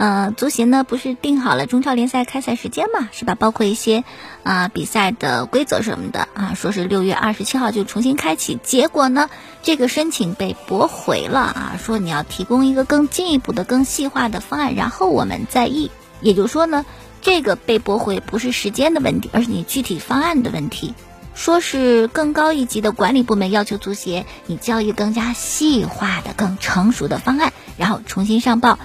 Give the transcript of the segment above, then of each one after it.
呃，足协呢不是定好了中超联赛开赛时间嘛，是吧？包括一些啊比赛的规则什么的啊，说是六月二十七号就重新开启。结果呢，这个申请被驳回了啊，说你要提供一个更进一步的、更细化的方案，然后我们再议。也就是说呢，这个被驳回不是时间的问题，而是你具体方案的问题。说是更高一级的管理部门要求足协你交一个更加细化的、更成熟的方案，然后重新上报。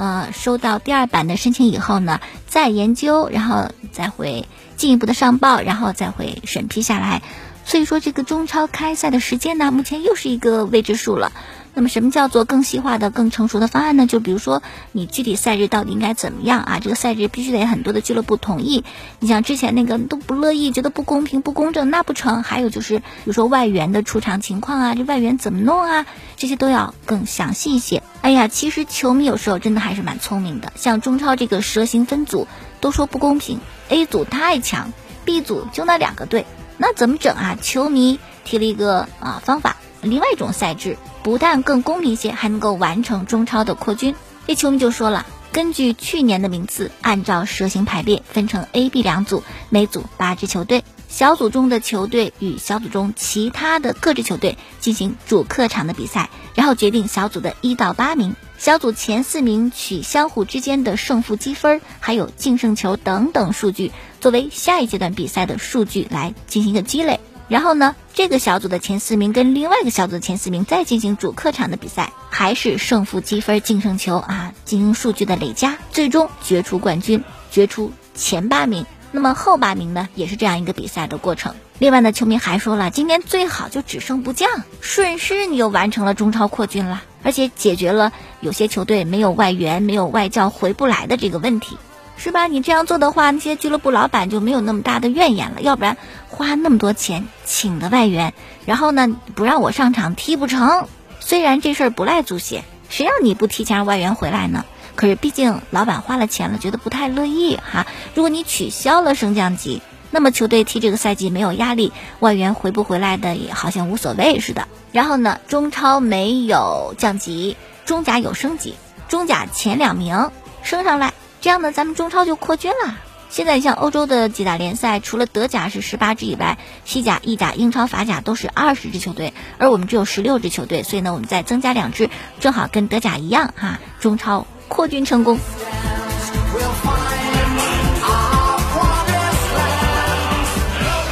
呃，收到第二版的申请以后呢，再研究，然后再会进一步的上报，然后再会审批下来。所以说，这个中超开赛的时间呢，目前又是一个未知数了。那么，什么叫做更细化的、更成熟的方案呢？就比如说，你具体赛日到底应该怎么样啊？这个赛日必须得很多的俱乐部同意。你像之前那个都不乐意，觉得不公平、不公正，那不成。还有就是，比如说外援的出场情况啊，这外援怎么弄啊？这些都要更详细一些。哎呀，其实球迷有时候真的还是蛮聪明的。像中超这个蛇形分组，都说不公平，A 组太强，B 组就那两个队，那怎么整啊？球迷提了一个啊方法，另外一种赛制。不但更公平些，还能够完成中超的扩军。这球迷就说了，根据去年的名次，按照蛇形排列，分成 A、B 两组，每组八支球队。小组中的球队与小组中其他的各支球队进行主客场的比赛，然后决定小组的一到八名。小组前四名取相互之间的胜负积分，还有净胜球等等数据，作为下一阶段比赛的数据来进行一个积累。然后呢，这个小组的前四名跟另外一个小组的前四名再进行主客场的比赛，还是胜负积分、净胜球啊，进行数据的累加，最终决出冠军，决出前八名。那么后八名呢，也是这样一个比赛的过程。另外呢，球迷还说了，今年最好就只胜不降，顺势你又完成了中超扩军了，而且解决了有些球队没有外援、没有外教回不来的这个问题。是吧？你这样做的话，那些俱乐部老板就没有那么大的怨言了。要不然花那么多钱请的外援，然后呢不让我上场踢不成。虽然这事儿不赖足协，谁让你不提前让外援回来呢？可是毕竟老板花了钱了，觉得不太乐意哈。如果你取消了升降级，那么球队踢这个赛季没有压力，外援回不回来的也好像无所谓似的。然后呢，中超没有降级，中甲有升级，中甲前两名升上来。这样呢，咱们中超就扩军了。现在像欧洲的几大联赛，除了德甲是十八支以外，西甲、意甲、英超、法甲都是二十支球队，而我们只有十六支球队，所以呢，我们再增加两支，正好跟德甲一样哈，中超扩军成功。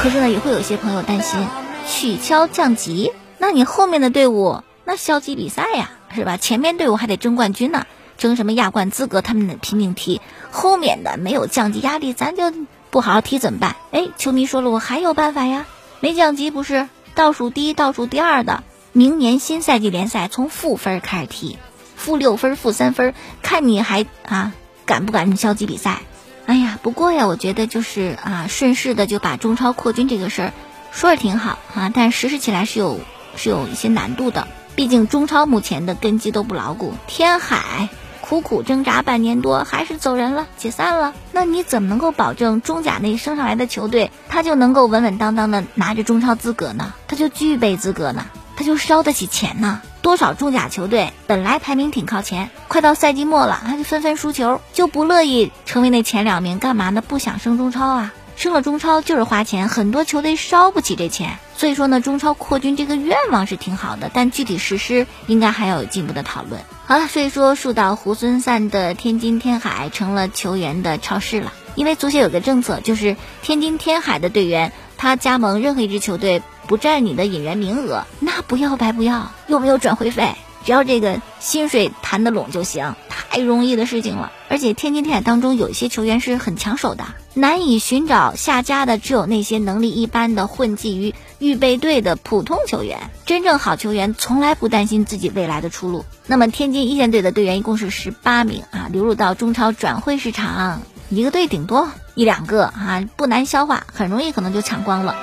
可是呢，也会有些朋友担心取消降级，那你后面的队伍那消极比赛呀，是吧？前面队伍还得争冠军呢。争什么亚冠资格，他们得拼命踢。后面的没有降级压力，咱就不好好踢怎么办？哎，球迷说了，我还有办法呀。没降级不是倒数第一、倒数第二的，明年新赛季联赛从负分开始踢，负六分、负三分，看你还啊敢不敢消极比赛？哎呀，不过呀，我觉得就是啊顺势的就把中超扩军这个事儿说着挺好啊，但实施起来是有是有一些难度的。毕竟中超目前的根基都不牢固，天海。苦苦挣扎半年多，还是走人了，解散了。那你怎么能够保证中甲那升上来的球队，他就能够稳稳当当的拿着中超资格呢？他就具备资格呢？他就烧得起钱呢？多少中甲球队本来排名挺靠前，快到赛季末了，他就纷纷输球，就不乐意成为那前两名，干嘛呢？不想升中超啊？升了中超就是花钱，很多球队烧不起这钱。所以说呢，中超扩军这个愿望是挺好的，但具体实施应该还要有进一步的讨论。好了，所以说树倒猢狲散的天津天海成了球员的超市了，因为足协有个政策，就是天津天海的队员他加盟任何一支球队不占你的引援名额，那不要白不要，又没有转会费，只要这个薪水谈得拢就行，太容易的事情了。而且天津天海当中有一些球员是很抢手的。难以寻找下家的，只有那些能力一般的混迹于预备队的普通球员。真正好球员从来不担心自己未来的出路。那么天津一线队的队员一共是十八名啊，流入到中超转会市场，一个队顶多一两个啊，不难消化，很容易可能就抢光了。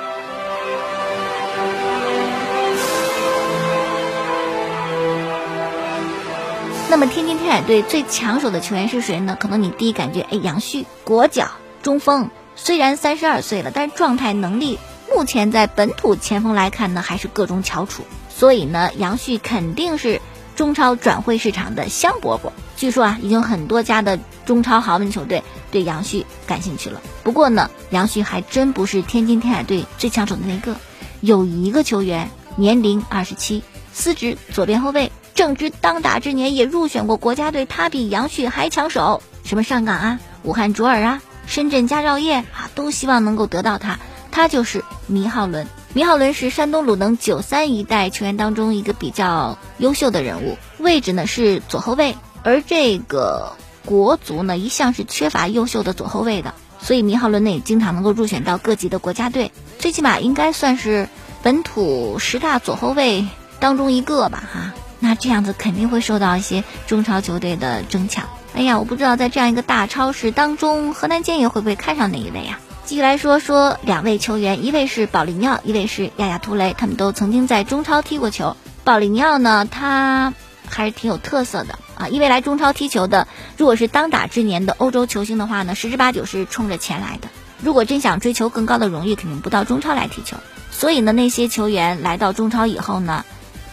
那么天津天海队最抢手的球员是谁呢？可能你第一感觉，哎，杨旭，国脚中锋，虽然三十二岁了，但是状态能力目前在本土前锋来看呢，还是各中翘楚。所以呢，杨旭肯定是中超转会市场的香饽饽。据说啊，已经很多家的中超豪门球队对杨旭感兴趣了。不过呢，杨旭还真不是天津天海队最抢手的那个，有一个球员年龄二十七，司职左边后卫。正值当打之年，也入选过国家队，他比杨旭还抢手。什么上港啊、武汉卓尔啊、深圳佳兆业啊，都希望能够得到他。他就是米浩伦。米浩伦是山东鲁能九三一代球员当中一个比较优秀的人物，位置呢是左后卫。而这个国足呢，一向是缺乏优秀的左后卫的，所以米浩伦呢也经常能够入选到各级的国家队，最起码应该算是本土十大左后卫当中一个吧，哈。那这样子肯定会受到一些中超球队的争抢。哎呀，我不知道在这样一个大超市当中，河南建业会不会看上哪一位啊？继续来说说两位球员，一位是保利尼奥，一位是亚亚图雷，他们都曾经在中超踢过球。保利尼奥呢，他还是挺有特色的啊，因为来中超踢球的，如果是当打之年的欧洲球星的话呢，十之八九是冲着钱来的。如果真想追求更高的荣誉，肯定不到中超来踢球。所以呢，那些球员来到中超以后呢？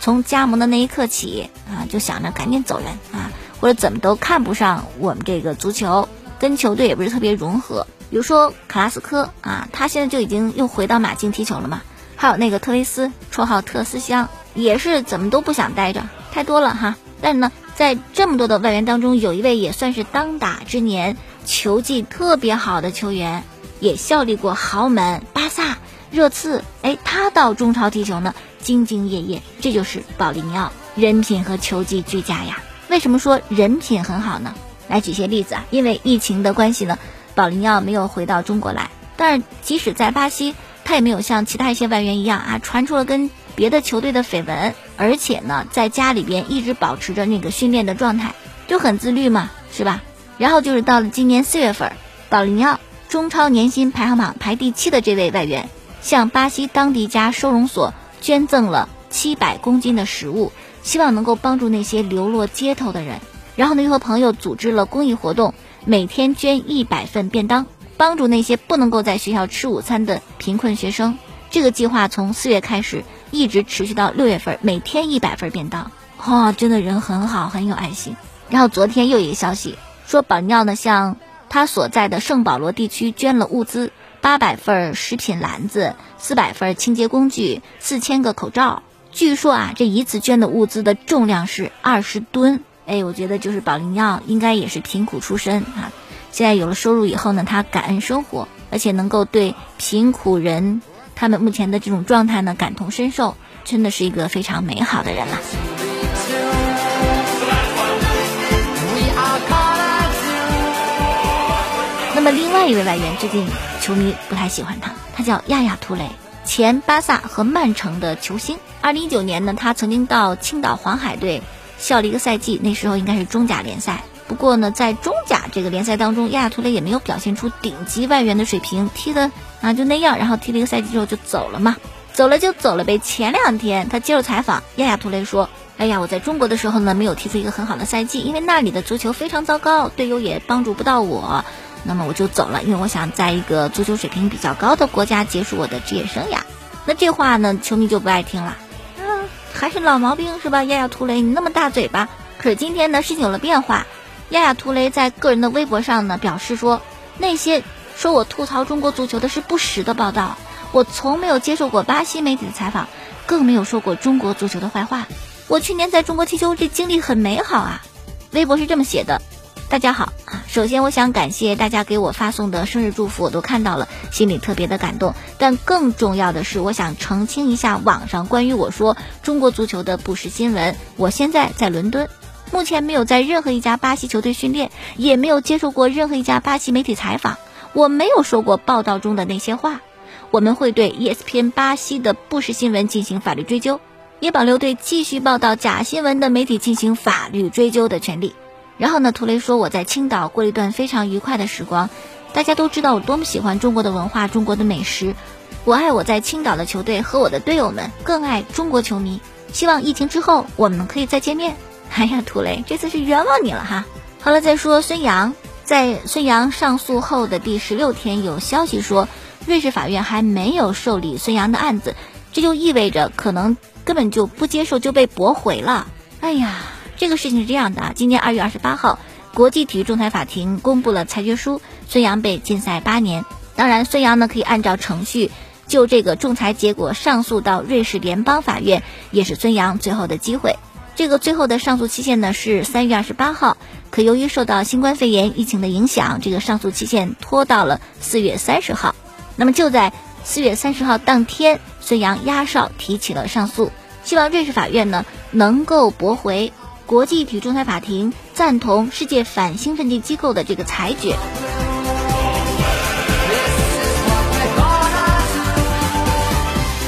从加盟的那一刻起啊，就想着赶紧走人啊，或者怎么都看不上我们这个足球，跟球队也不是特别融合。比如说卡拉斯科啊，他现在就已经又回到马竞踢球了嘛。还有那个特维斯，绰号特斯香，也是怎么都不想待着，太多了哈。但是呢，在这么多的外援当中，有一位也算是当打之年，球技特别好的球员，也效力过豪门巴萨、热刺。哎，他到中超踢球呢。兢兢业业，这就是保利尼奥，人品和球技俱佳呀。为什么说人品很好呢？来举些例子啊。因为疫情的关系呢，保利尼奥没有回到中国来。但是即使在巴西，他也没有像其他一些外援一样啊，传出了跟别的球队的绯闻。而且呢，在家里边一直保持着那个训练的状态，就很自律嘛，是吧？然后就是到了今年四月份，保利尼奥中超年薪排行榜排第七的这位外援，向巴西当地一家收容所。捐赠了七百公斤的食物，希望能够帮助那些流落街头的人。然后呢，又和朋友组织了公益活动，每天捐一百份便当，帮助那些不能够在学校吃午餐的贫困学生。这个计划从四月开始，一直持续到六月份，每天一百份便当。哇，真的人很好，很有爱心。然后昨天又一个消息说，保尿呢向他所在的圣保罗地区捐了物资。八百份食品篮子，四百份清洁工具，四千个口罩。据说啊，这一次捐的物资的重量是二十吨。哎，我觉得就是保林耀应该也是贫苦出身啊。现在有了收入以后呢，他感恩生活，而且能够对贫苦人他们目前的这种状态呢感同身受，真的是一个非常美好的人了。那么另外一位外援，最近球迷不太喜欢他，他叫亚亚图雷，前巴萨和曼城的球星。二零一九年呢，他曾经到青岛黄海队效力一个赛季，那时候应该是中甲联赛。不过呢，在中甲这个联赛当中，亚亚图雷也没有表现出顶级外援的水平，踢的啊就那样，然后踢了一个赛季之后就走了嘛，走了就走了呗。前两天他接受采访，亚亚图雷说：“哎呀，我在中国的时候呢，没有踢出一个很好的赛季，因为那里的足球非常糟糕，队友也帮助不到我。”那么我就走了，因为我想在一个足球水平比较高的国家结束我的职业生涯。那这话呢，球迷就不爱听了。嗯，还是老毛病是吧？亚亚图雷，你那么大嘴巴。可是今天呢，事情有了变化。亚亚图雷在个人的微博上呢，表示说，那些说我吐槽中国足球的是不实的报道。我从没有接受过巴西媒体的采访，更没有说过中国足球的坏话。我去年在中国踢球，这经历很美好啊。微博是这么写的。大家好啊！首先，我想感谢大家给我发送的生日祝福，我都看到了，心里特别的感动。但更重要的是，我想澄清一下网上关于我说中国足球的不实新闻。我现在在伦敦，目前没有在任何一家巴西球队训练，也没有接受过任何一家巴西媒体采访。我没有说过报道中的那些话。我们会对 ESPN 巴西的不实新闻进行法律追究，也保留对继续报道假新闻的媒体进行法律追究的权利。然后呢，图雷说我在青岛过了一段非常愉快的时光。大家都知道我多么喜欢中国的文化、中国的美食。我爱我在青岛的球队和我的队友们，更爱中国球迷。希望疫情之后我们可以再见面。哎呀，涂雷，这次是冤枉你了哈。好了，再说孙杨，在孙杨上诉后的第十六天，有消息说瑞士法院还没有受理孙杨的案子，这就意味着可能根本就不接受就被驳回了。哎呀，这个事情是这样的啊，今年二月二十八号，国际体育仲裁法庭公布了裁决书，孙杨被禁赛八年。当然，孙杨呢可以按照程序就这个仲裁结果上诉到瑞士联邦法院，也是孙杨最后的机会。这个最后的上诉期限呢是三月二十八号，可由于受到新冠肺炎疫情的影响，这个上诉期限拖到了四月三十号。那么就在四月三十号当天，孙杨压哨提起了上诉，希望瑞士法院呢能够驳回国际体育仲裁法庭赞同世界反兴奋剂机构的这个裁决。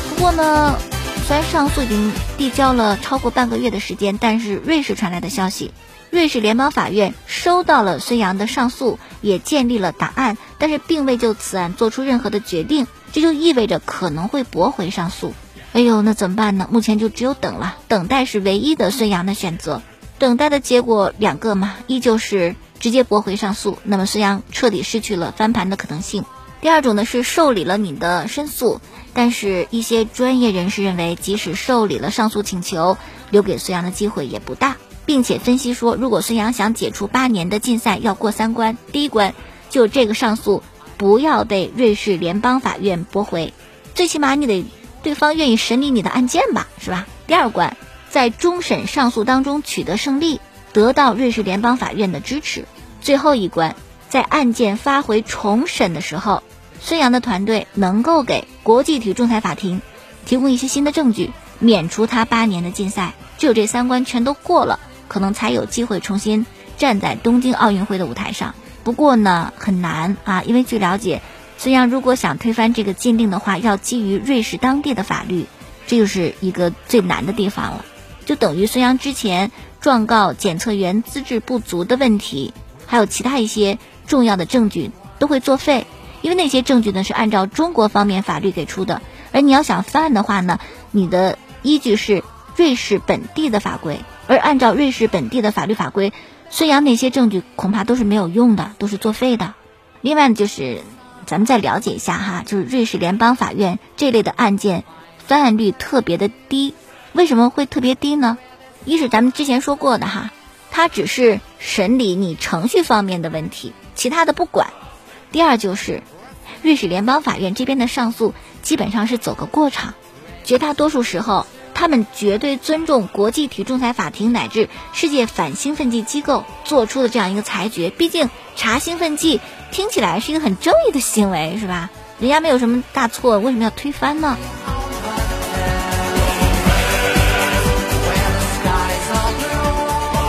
不过呢。虽然上诉已经递交了超过半个月的时间，但是瑞士传来的消息，瑞士联邦法院收到了孙杨的上诉，也建立了档案，但是并未就此案做出任何的决定，这就意味着可能会驳回上诉。哎呦，那怎么办呢？目前就只有等了，等待是唯一的孙杨的选择。等待的结果两个嘛，依旧是直接驳回上诉，那么孙杨彻底失去了翻盘的可能性。第二种呢是受理了你的申诉，但是一些专业人士认为，即使受理了上诉请求，留给孙杨的机会也不大，并且分析说，如果孙杨想解除八年的禁赛，要过三关，第一关就这个上诉不要被瑞士联邦法院驳回，最起码你得对方愿意审理你的案件吧，是吧？第二关在终审上诉当中取得胜利，得到瑞士联邦法院的支持，最后一关在案件发回重审的时候。孙杨的团队能够给国际体育仲裁法庭提供一些新的证据，免除他八年的禁赛。只有这三关全都过了，可能才有机会重新站在东京奥运会的舞台上。不过呢，很难啊，因为据了解，孙杨如果想推翻这个禁令的话，要基于瑞士当地的法律，这就是一个最难的地方了。就等于孙杨之前状告检测员资质不足的问题，还有其他一些重要的证据都会作废。因为那些证据呢是按照中国方面法律给出的，而你要想翻案的话呢，你的依据是瑞士本地的法规，而按照瑞士本地的法律法规，孙杨那些证据恐怕都是没有用的，都是作废的。另外呢，就是咱们再了解一下哈，就是瑞士联邦法院这类的案件翻案率特别的低，为什么会特别低呢？一是咱们之前说过的哈，它只是审理你程序方面的问题，其他的不管。第二就是。瑞士联邦法院这边的上诉基本上是走个过场，绝大多数时候，他们绝对尊重国际体育仲裁法庭乃至世界反兴奋剂机构做出的这样一个裁决。毕竟查兴奋剂听起来是一个很正义的行为，是吧？人家没有什么大错，为什么要推翻呢？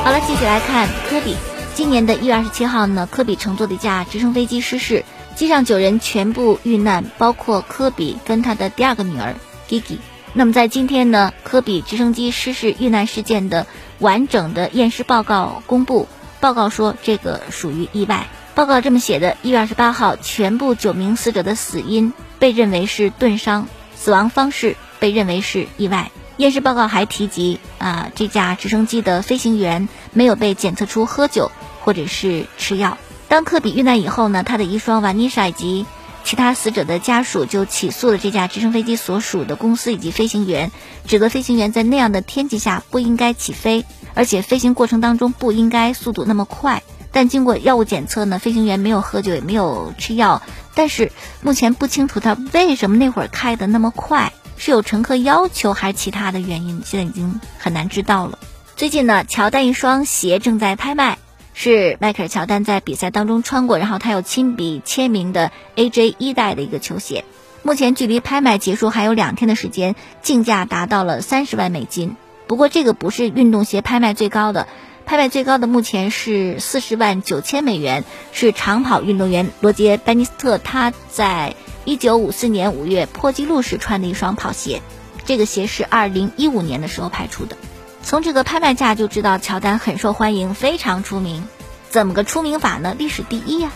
好了，继续来看科比。今年的一月二十七号呢，科比乘坐的一架直升飞机失事。机上九人全部遇难，包括科比跟他的第二个女儿 Gigi。那么在今天呢，科比直升机失事遇难事件的完整的验尸报告公布。报告说这个属于意外。报告这么写的：一月二十八号，全部九名死者的死因被认为是钝伤，死亡方式被认为是意外。验尸报告还提及啊，这架直升机的飞行员没有被检测出喝酒或者是吃药。当科比遇难以后呢，他的遗孀瓦妮莎以及其他死者的家属就起诉了这架直升飞机所属的公司以及飞行员，指责飞行员在那样的天气下不应该起飞，而且飞行过程当中不应该速度那么快。但经过药物检测呢，飞行员没有喝酒也没有吃药，但是目前不清楚他为什么那会儿开的那么快，是有乘客要求还是其他的原因，现在已经很难知道了。最近呢，乔丹一双鞋正在拍卖。是迈克尔·乔丹在比赛当中穿过，然后他有亲笔签名的 AJ 一代的一个球鞋。目前距离拍卖结束还有两天的时间，竞价达到了三十万美金。不过这个不是运动鞋拍卖最高的，拍卖最高的目前是四十万九千美元，是长跑运动员罗杰·班尼斯特他在一九五四年五月破纪录时穿的一双跑鞋。这个鞋是二零一五年的时候拍出的。从这个拍卖价就知道乔丹很受欢迎，非常出名。怎么个出名法呢？历史第一呀！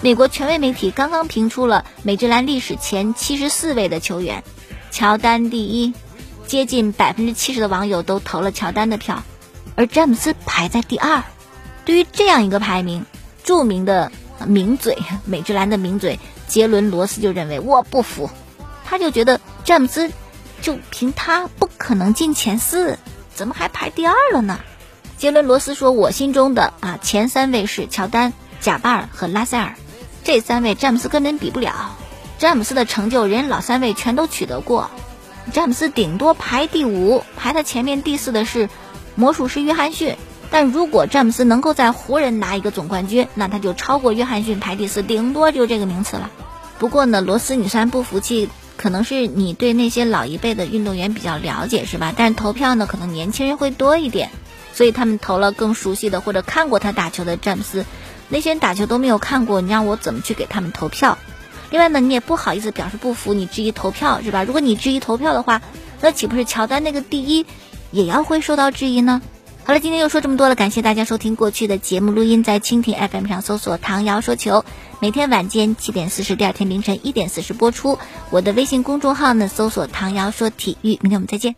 美国权威媒体刚刚评出了美职篮历史前七十四位的球员，乔丹第一，接近百分之七十的网友都投了乔丹的票。而詹姆斯排在第二。对于这样一个排名，著名的名嘴美职篮的名嘴杰伦罗斯就认为我不服，他就觉得詹姆斯就凭他不可能进前四，怎么还排第二了呢？杰伦罗斯说：“我心中的啊前三位是乔丹、贾巴尔和拉塞尔，这三位詹姆斯根本比不了。詹姆斯的成就，人老三位全都取得过，詹姆斯顶多排第五，排他前面第四的是魔术师约翰逊。”但如果詹姆斯能够在湖人拿一个总冠军，那他就超过约翰逊排第四，顶多就这个名次了。不过呢，罗斯，你虽然不服气，可能是你对那些老一辈的运动员比较了解，是吧？但是投票呢，可能年轻人会多一点，所以他们投了更熟悉的或者看过他打球的詹姆斯。那些人打球都没有看过，你让我怎么去给他们投票？另外呢，你也不好意思表示不服，你质疑投票是吧？如果你质疑投票的话，那岂不是乔丹那个第一也要会受到质疑呢？好了，今天又说这么多了，感谢大家收听过去的节目录音，在蜻蜓 FM 上搜索“唐瑶说球”，每天晚间七点四十，第二天凌晨一点四十播出。我的微信公众号呢，搜索“唐瑶说体育”，明天我们再见。